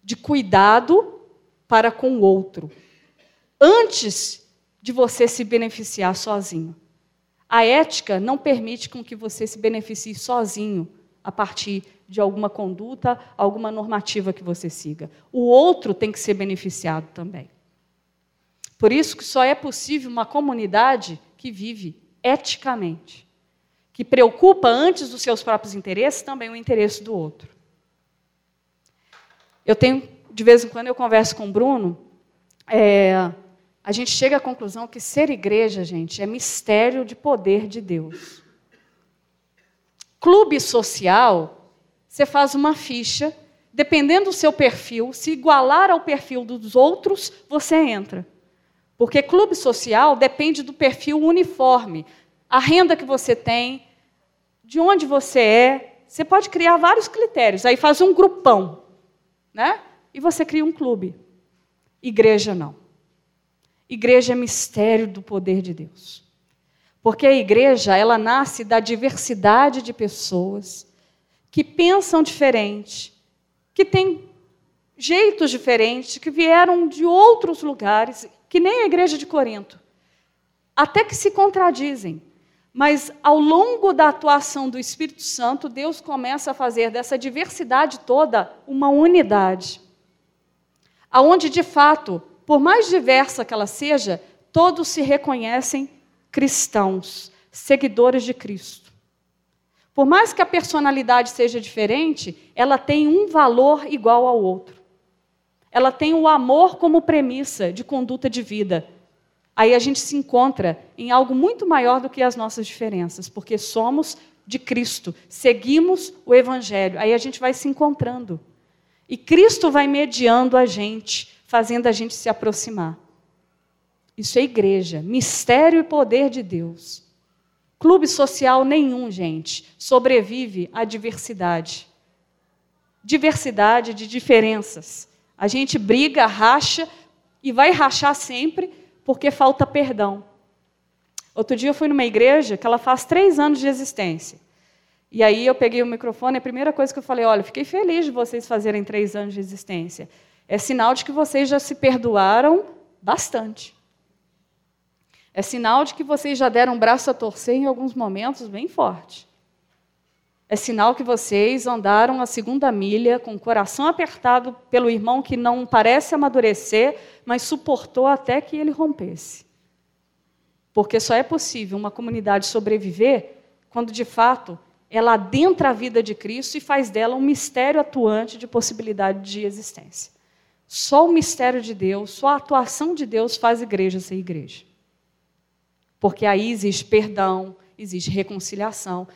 de cuidado para com o outro, antes de você se beneficiar sozinho. A ética não permite com que você se beneficie sozinho a partir de alguma conduta, alguma normativa que você siga. O outro tem que ser beneficiado também. Por isso que só é possível uma comunidade que vive eticamente, que preocupa antes dos seus próprios interesses também o interesse do outro. Eu tenho, de vez em quando, eu converso com o Bruno, é, a gente chega à conclusão que ser igreja, gente, é mistério de poder de Deus. Clube social, você faz uma ficha, dependendo do seu perfil, se igualar ao perfil dos outros, você entra. Porque clube social depende do perfil uniforme, a renda que você tem, de onde você é. Você pode criar vários critérios, aí faz um grupão, né? E você cria um clube. Igreja não. Igreja é mistério do poder de Deus. Porque a igreja, ela nasce da diversidade de pessoas que pensam diferente, que têm jeitos diferentes, que vieram de outros lugares, que nem a igreja de Corinto. Até que se contradizem. Mas ao longo da atuação do Espírito Santo, Deus começa a fazer dessa diversidade toda uma unidade. Aonde de fato, por mais diversa que ela seja, todos se reconhecem cristãos, seguidores de Cristo. Por mais que a personalidade seja diferente, ela tem um valor igual ao outro. Ela tem o amor como premissa de conduta de vida. Aí a gente se encontra em algo muito maior do que as nossas diferenças, porque somos de Cristo, seguimos o Evangelho. Aí a gente vai se encontrando. E Cristo vai mediando a gente, fazendo a gente se aproximar. Isso é igreja, mistério e poder de Deus. Clube social nenhum, gente, sobrevive à diversidade. Diversidade de diferenças. A gente briga, racha e vai rachar sempre porque falta perdão. Outro dia eu fui numa igreja que ela faz três anos de existência. E aí eu peguei o microfone, a primeira coisa que eu falei, olha, fiquei feliz de vocês fazerem três anos de existência. É sinal de que vocês já se perdoaram bastante. É sinal de que vocês já deram um braço a torcer em alguns momentos bem forte. É sinal que vocês andaram a segunda milha com o coração apertado pelo irmão que não parece amadurecer, mas suportou até que ele rompesse. Porque só é possível uma comunidade sobreviver quando, de fato, ela adentra a vida de Cristo e faz dela um mistério atuante de possibilidade de existência. Só o mistério de Deus, só a atuação de Deus faz igreja ser igreja. Porque aí existe perdão, existe reconciliação.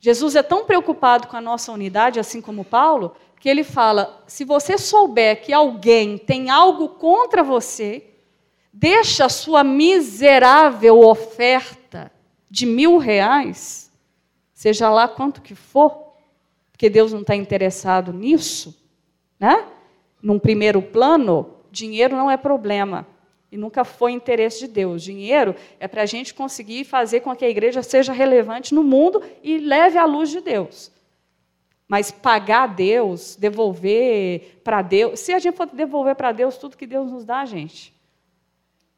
Jesus é tão preocupado com a nossa unidade, assim como Paulo, que ele fala: se você souber que alguém tem algo contra você, deixa a sua miserável oferta de mil reais, seja lá quanto que for, porque Deus não está interessado nisso, né? Num primeiro plano, dinheiro não é problema. E nunca foi interesse de Deus. Dinheiro é para a gente conseguir fazer com que a igreja seja relevante no mundo e leve a luz de Deus. Mas pagar a Deus, devolver para Deus. Se a gente for devolver para Deus tudo que Deus nos dá, gente.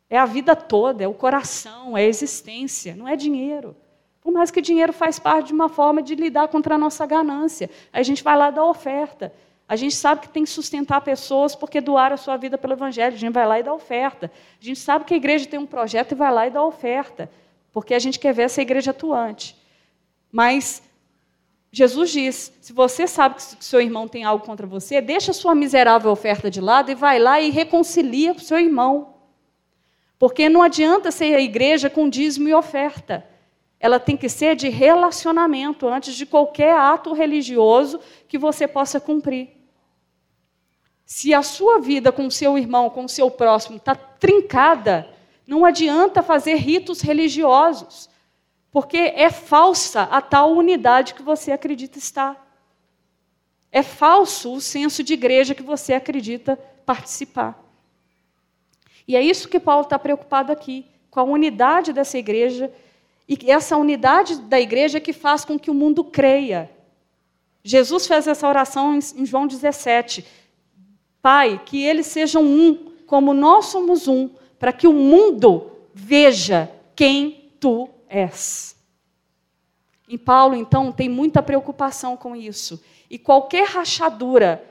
É a vida toda, é o coração, é a existência, não é dinheiro. Por mais que dinheiro faz parte de uma forma de lidar contra a nossa ganância. Aí a gente vai lá dar oferta. A gente sabe que tem que sustentar pessoas porque doaram a sua vida pelo Evangelho. A gente vai lá e dá oferta. A gente sabe que a igreja tem um projeto e vai lá e dá oferta, porque a gente quer ver essa igreja atuante. Mas Jesus diz: se você sabe que seu irmão tem algo contra você, deixa a sua miserável oferta de lado e vai lá e reconcilia com seu irmão. Porque não adianta ser a igreja com dízimo e oferta ela tem que ser de relacionamento antes de qualquer ato religioso que você possa cumprir. Se a sua vida com o seu irmão, com o seu próximo, está trincada, não adianta fazer ritos religiosos, porque é falsa a tal unidade que você acredita estar. É falso o senso de igreja que você acredita participar. E é isso que Paulo está preocupado aqui, com a unidade dessa igreja, e essa unidade da igreja que faz com que o mundo creia. Jesus fez essa oração em João 17. Pai, que eles sejam um, como nós somos um, para que o mundo veja quem tu és. Em Paulo, então, tem muita preocupação com isso. E qualquer rachadura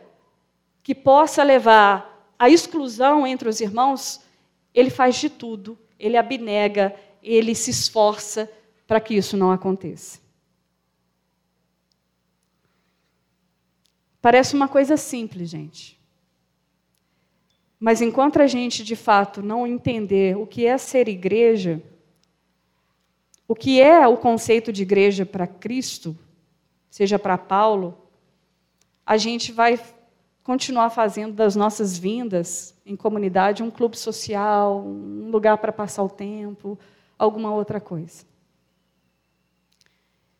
que possa levar à exclusão entre os irmãos, ele faz de tudo, ele abnega, ele se esforça para que isso não aconteça. Parece uma coisa simples, gente. Mas enquanto a gente, de fato, não entender o que é ser igreja, o que é o conceito de igreja para Cristo, seja para Paulo, a gente vai continuar fazendo das nossas vindas em comunidade um clube social, um lugar para passar o tempo, alguma outra coisa.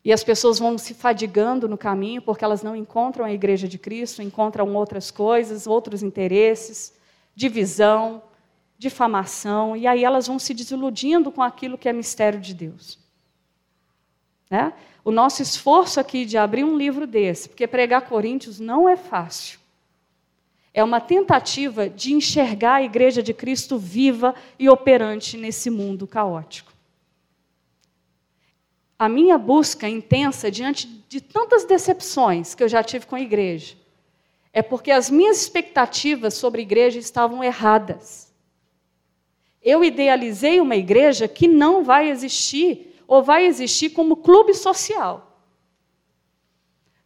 E as pessoas vão se fadigando no caminho porque elas não encontram a igreja de Cristo, encontram outras coisas, outros interesses, divisão, difamação, e aí elas vão se desiludindo com aquilo que é mistério de Deus. Né? O nosso esforço aqui de abrir um livro desse, porque pregar Coríntios não é fácil. É uma tentativa de enxergar a igreja de Cristo viva e operante nesse mundo caótico. A minha busca intensa diante de tantas decepções que eu já tive com a igreja é porque as minhas expectativas sobre igreja estavam erradas. Eu idealizei uma igreja que não vai existir ou vai existir como clube social.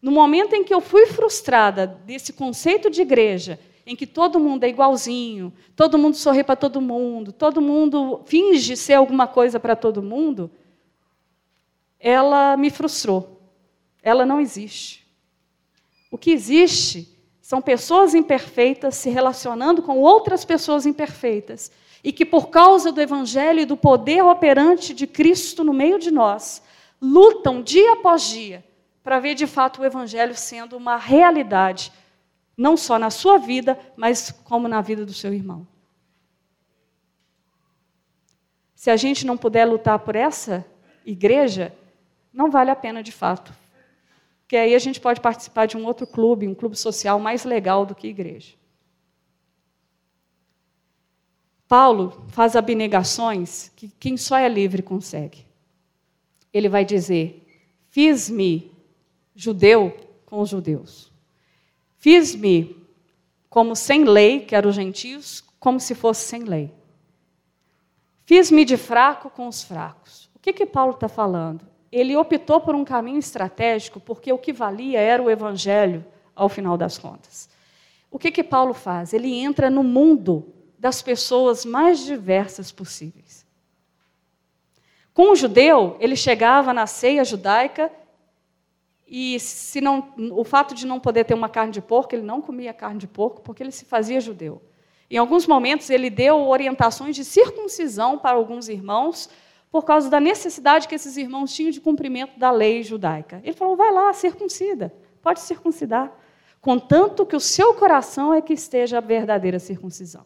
No momento em que eu fui frustrada desse conceito de igreja, em que todo mundo é igualzinho, todo mundo sorri para todo mundo, todo mundo finge ser alguma coisa para todo mundo, ela me frustrou. Ela não existe. O que existe são pessoas imperfeitas se relacionando com outras pessoas imperfeitas e que, por causa do Evangelho e do poder operante de Cristo no meio de nós, lutam dia após dia para ver de fato o Evangelho sendo uma realidade, não só na sua vida, mas como na vida do seu irmão. Se a gente não puder lutar por essa igreja, não vale a pena de fato. Porque aí a gente pode participar de um outro clube, um clube social mais legal do que igreja. Paulo faz abnegações que quem só é livre consegue. Ele vai dizer: Fiz-me judeu com os judeus. Fiz-me como sem lei, que eram os gentios, como se fosse sem lei. Fiz-me de fraco com os fracos. O que, que Paulo está falando? Ele optou por um caminho estratégico porque o que valia era o evangelho ao final das contas. O que que Paulo faz? Ele entra no mundo das pessoas mais diversas possíveis. Com o judeu, ele chegava na ceia judaica e se não, o fato de não poder ter uma carne de porco, ele não comia carne de porco porque ele se fazia judeu. Em alguns momentos ele deu orientações de circuncisão para alguns irmãos, por causa da necessidade que esses irmãos tinham de cumprimento da lei judaica. Ele falou: vai lá, circuncida, pode circuncidar, contanto que o seu coração é que esteja a verdadeira circuncisão.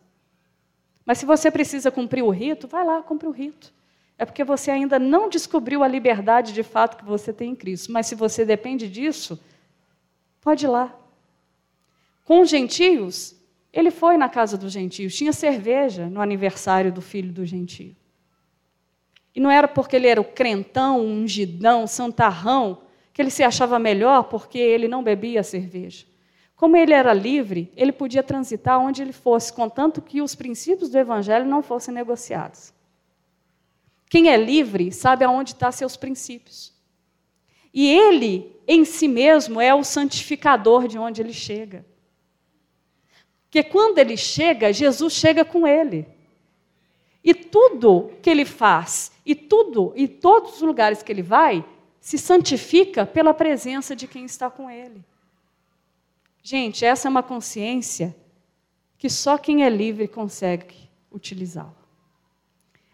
Mas se você precisa cumprir o rito, vai lá, cumpre o rito. É porque você ainda não descobriu a liberdade de fato que você tem em Cristo. Mas se você depende disso, pode ir lá. Com os gentios, ele foi na casa dos gentios, tinha cerveja no aniversário do filho do gentio. E não era porque ele era o crentão, ungidão, santarrão, que ele se achava melhor porque ele não bebia cerveja. Como ele era livre, ele podia transitar onde ele fosse, contanto que os princípios do evangelho não fossem negociados. Quem é livre sabe aonde estão seus princípios. E ele, em si mesmo, é o santificador de onde ele chega. Porque quando ele chega, Jesus chega com ele. E tudo que ele faz, e tudo, e todos os lugares que ele vai, se santifica pela presença de quem está com ele. Gente, essa é uma consciência que só quem é livre consegue utilizá-la.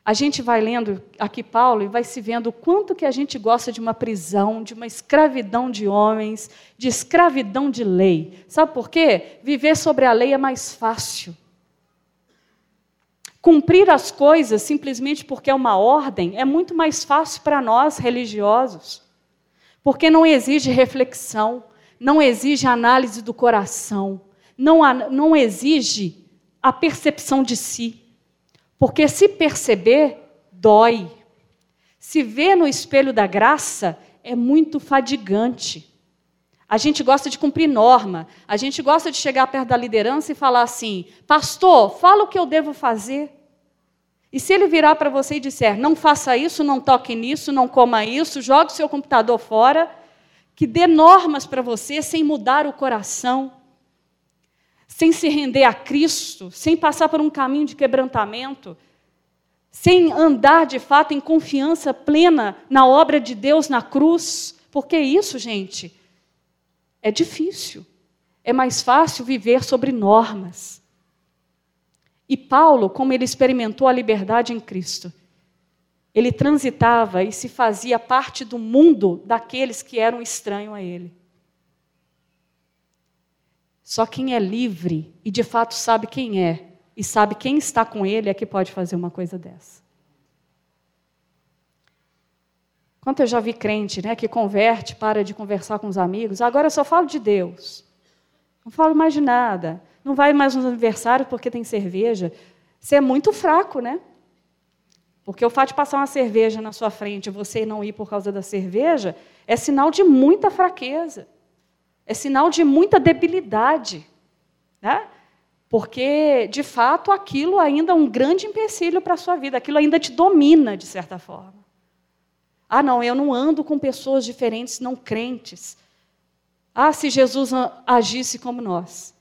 a gente vai lendo aqui Paulo e vai se vendo o quanto que a gente gosta de uma prisão, de uma escravidão de homens, de escravidão de lei. Sabe por quê? Viver sobre a lei é mais fácil. Cumprir as coisas simplesmente porque é uma ordem é muito mais fácil para nós religiosos, porque não exige reflexão, não exige análise do coração, não, não exige a percepção de si. Porque se perceber, dói. Se ver no espelho da graça é muito fadigante. A gente gosta de cumprir norma, a gente gosta de chegar perto da liderança e falar assim: Pastor, fala o que eu devo fazer. E se ele virar para você e disser: Não faça isso, não toque nisso, não coma isso, jogue seu computador fora, que dê normas para você sem mudar o coração, sem se render a Cristo, sem passar por um caminho de quebrantamento, sem andar de fato em confiança plena na obra de Deus na cruz, porque isso, gente, é difícil. É mais fácil viver sobre normas. E Paulo, como ele experimentou a liberdade em Cristo, ele transitava e se fazia parte do mundo daqueles que eram estranhos a ele. Só quem é livre e de fato sabe quem é e sabe quem está com ele é que pode fazer uma coisa dessa. Quanto eu já vi crente, né, que converte, para de conversar com os amigos, agora eu só falo de Deus. Não falo mais de nada. Não vai mais nos aniversários porque tem cerveja. Você é muito fraco, né? Porque o fato de passar uma cerveja na sua frente e você não ir por causa da cerveja é sinal de muita fraqueza é sinal de muita debilidade. Né? Porque, de fato, aquilo ainda é um grande empecilho para a sua vida, aquilo ainda te domina, de certa forma. Ah, não, eu não ando com pessoas diferentes, não crentes. Ah, se Jesus agisse como nós.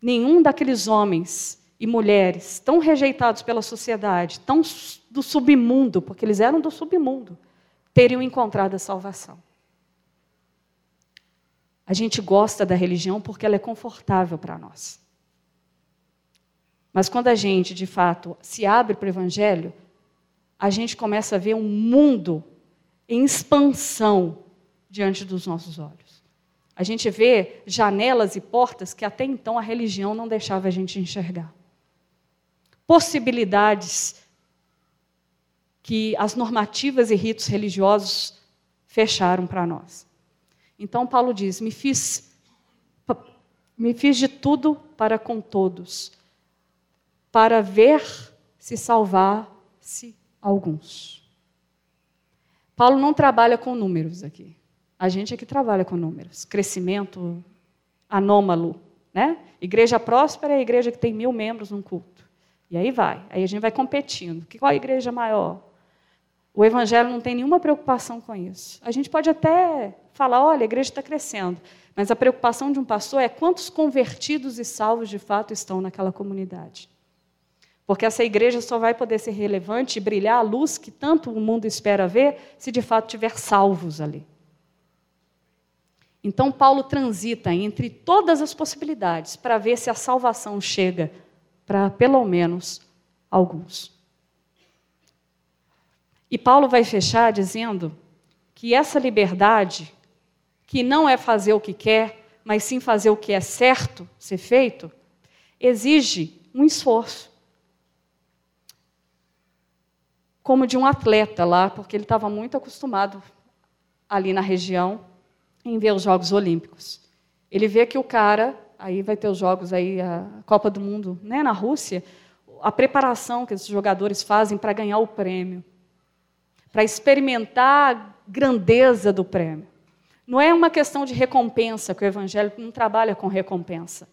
Nenhum daqueles homens e mulheres tão rejeitados pela sociedade, tão do submundo, porque eles eram do submundo, teriam encontrado a salvação. A gente gosta da religião porque ela é confortável para nós. Mas quando a gente, de fato, se abre para o Evangelho, a gente começa a ver um mundo em expansão diante dos nossos olhos. A gente vê janelas e portas que até então a religião não deixava a gente enxergar. Possibilidades que as normativas e ritos religiosos fecharam para nós. Então Paulo diz: me fiz, me fiz de tudo para com todos, para ver se salvar-se alguns. Paulo não trabalha com números aqui. A gente é que trabalha com números. Crescimento anômalo. Né? Igreja próspera é a igreja que tem mil membros num culto. E aí vai. Aí a gente vai competindo. Qual a igreja maior? O Evangelho não tem nenhuma preocupação com isso. A gente pode até falar: olha, a igreja está crescendo. Mas a preocupação de um pastor é quantos convertidos e salvos de fato estão naquela comunidade. Porque essa igreja só vai poder ser relevante e brilhar a luz que tanto o mundo espera ver se de fato tiver salvos ali. Então, Paulo transita entre todas as possibilidades para ver se a salvação chega para pelo menos alguns. E Paulo vai fechar dizendo que essa liberdade, que não é fazer o que quer, mas sim fazer o que é certo ser feito, exige um esforço. Como de um atleta lá, porque ele estava muito acostumado ali na região em ver os Jogos Olímpicos. Ele vê que o cara, aí vai ter os Jogos aí, a Copa do Mundo, né, na Rússia, a preparação que esses jogadores fazem para ganhar o prêmio para experimentar a grandeza do prêmio. Não é uma questão de recompensa, que o Evangelho não trabalha com recompensa.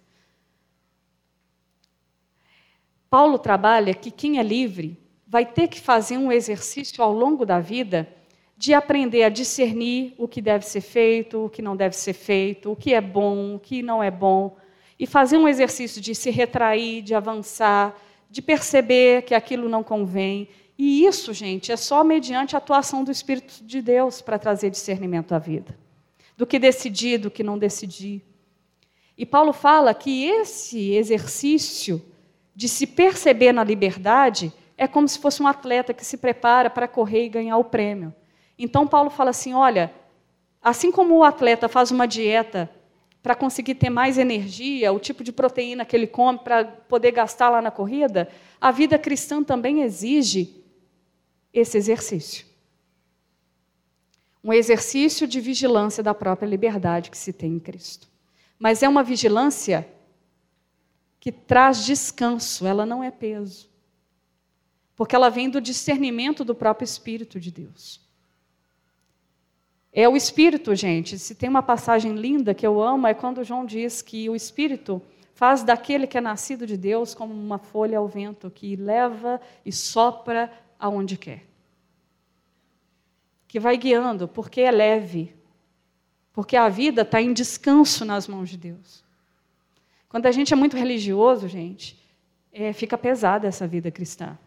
Paulo trabalha que quem é livre vai ter que fazer um exercício ao longo da vida de aprender a discernir o que deve ser feito, o que não deve ser feito, o que é bom, o que não é bom, e fazer um exercício de se retrair, de avançar, de perceber que aquilo não convém e isso, gente, é só mediante a atuação do Espírito de Deus para trazer discernimento à vida. Do que decidir, do que não decidir. E Paulo fala que esse exercício de se perceber na liberdade é como se fosse um atleta que se prepara para correr e ganhar o prêmio. Então, Paulo fala assim: olha, assim como o atleta faz uma dieta para conseguir ter mais energia, o tipo de proteína que ele come para poder gastar lá na corrida, a vida cristã também exige esse exercício. Um exercício de vigilância da própria liberdade que se tem em Cristo. Mas é uma vigilância que traz descanso, ela não é peso. Porque ela vem do discernimento do próprio Espírito de Deus. É o Espírito, gente. Se tem uma passagem linda que eu amo, é quando João diz que o Espírito faz daquele que é nascido de Deus como uma folha ao vento, que leva e sopra aonde quer. Que vai guiando, porque é leve. Porque a vida está em descanso nas mãos de Deus. Quando a gente é muito religioso, gente, é, fica pesada essa vida cristã.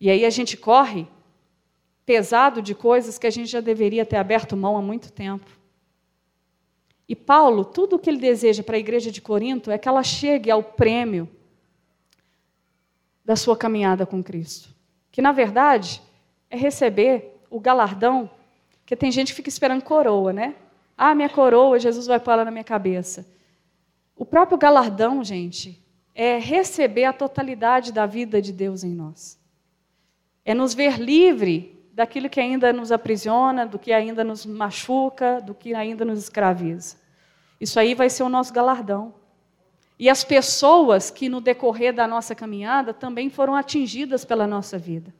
E aí a gente corre pesado de coisas que a gente já deveria ter aberto mão há muito tempo. E Paulo, tudo o que ele deseja para a igreja de Corinto é que ela chegue ao prêmio da sua caminhada com Cristo. Que, na verdade, é receber o galardão, que tem gente que fica esperando coroa, né? Ah, minha coroa, Jesus vai pôr ela na minha cabeça. O próprio galardão, gente, é receber a totalidade da vida de Deus em nós. É nos ver livre daquilo que ainda nos aprisiona, do que ainda nos machuca, do que ainda nos escraviza. Isso aí vai ser o nosso galardão. E as pessoas que no decorrer da nossa caminhada também foram atingidas pela nossa vida.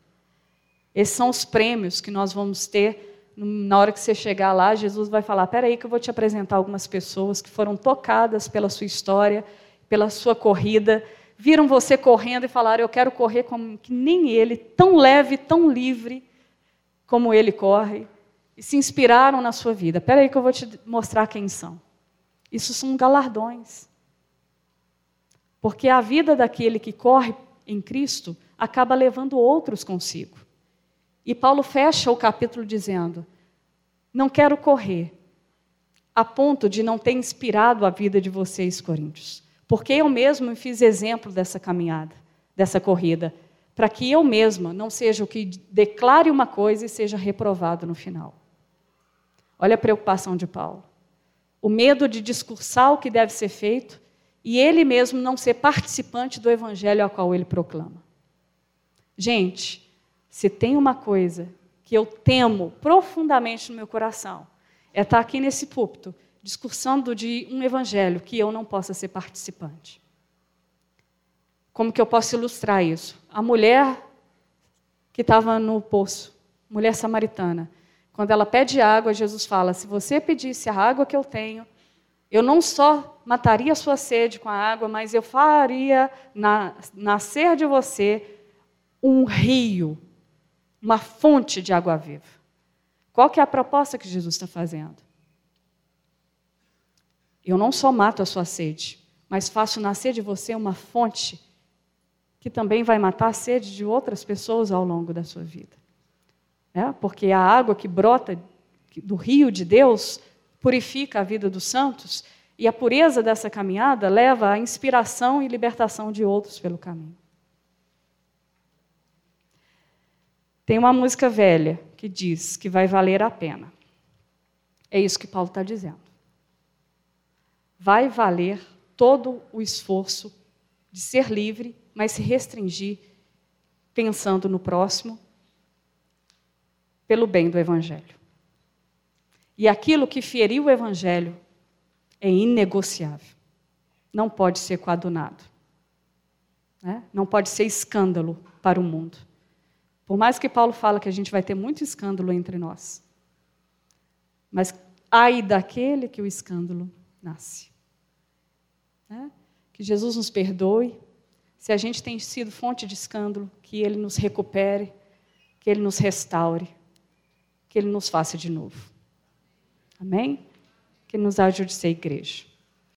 Esses são os prêmios que nós vamos ter na hora que você chegar lá. Jesus vai falar: "Espera aí que eu vou te apresentar algumas pessoas que foram tocadas pela sua história, pela sua corrida, viram você correndo e falaram: "Eu quero correr como que nem ele, tão leve, tão livre" como ele corre e se inspiraram na sua vida. Espera aí que eu vou te mostrar quem são. Isso são galardões. Porque a vida daquele que corre em Cristo acaba levando outros consigo. E Paulo fecha o capítulo dizendo: Não quero correr a ponto de não ter inspirado a vida de vocês, coríntios, porque eu mesmo fiz exemplo dessa caminhada, dessa corrida para que eu mesma não seja o que declare uma coisa e seja reprovado no final. Olha a preocupação de Paulo. O medo de discursar o que deve ser feito e ele mesmo não ser participante do evangelho ao qual ele proclama. Gente, se tem uma coisa que eu temo profundamente no meu coração, é estar aqui nesse púlpito discursando de um evangelho que eu não possa ser participante. Como que eu posso ilustrar isso? A mulher que estava no poço, mulher samaritana, quando ela pede água, Jesus fala: Se você pedisse a água que eu tenho, eu não só mataria a sua sede com a água, mas eu faria na, nascer de você um rio, uma fonte de água viva. Qual que é a proposta que Jesus está fazendo? Eu não só mato a sua sede, mas faço nascer de você uma fonte que também vai matar a sede de outras pessoas ao longo da sua vida. É? Porque a água que brota do rio de Deus purifica a vida dos santos e a pureza dessa caminhada leva à inspiração e libertação de outros pelo caminho. Tem uma música velha que diz que vai valer a pena. É isso que Paulo está dizendo. Vai valer todo o esforço de ser livre mas se restringir pensando no próximo pelo bem do Evangelho. E aquilo que feriu o Evangelho é inegociável. Não pode ser coadunado. Né? Não pode ser escândalo para o mundo. Por mais que Paulo fala que a gente vai ter muito escândalo entre nós. Mas ai daquele que o escândalo nasce. Né? Que Jesus nos perdoe se a gente tem sido fonte de escândalo, que Ele nos recupere, que Ele nos restaure, que Ele nos faça de novo. Amém? Que nos ajude a ser igreja.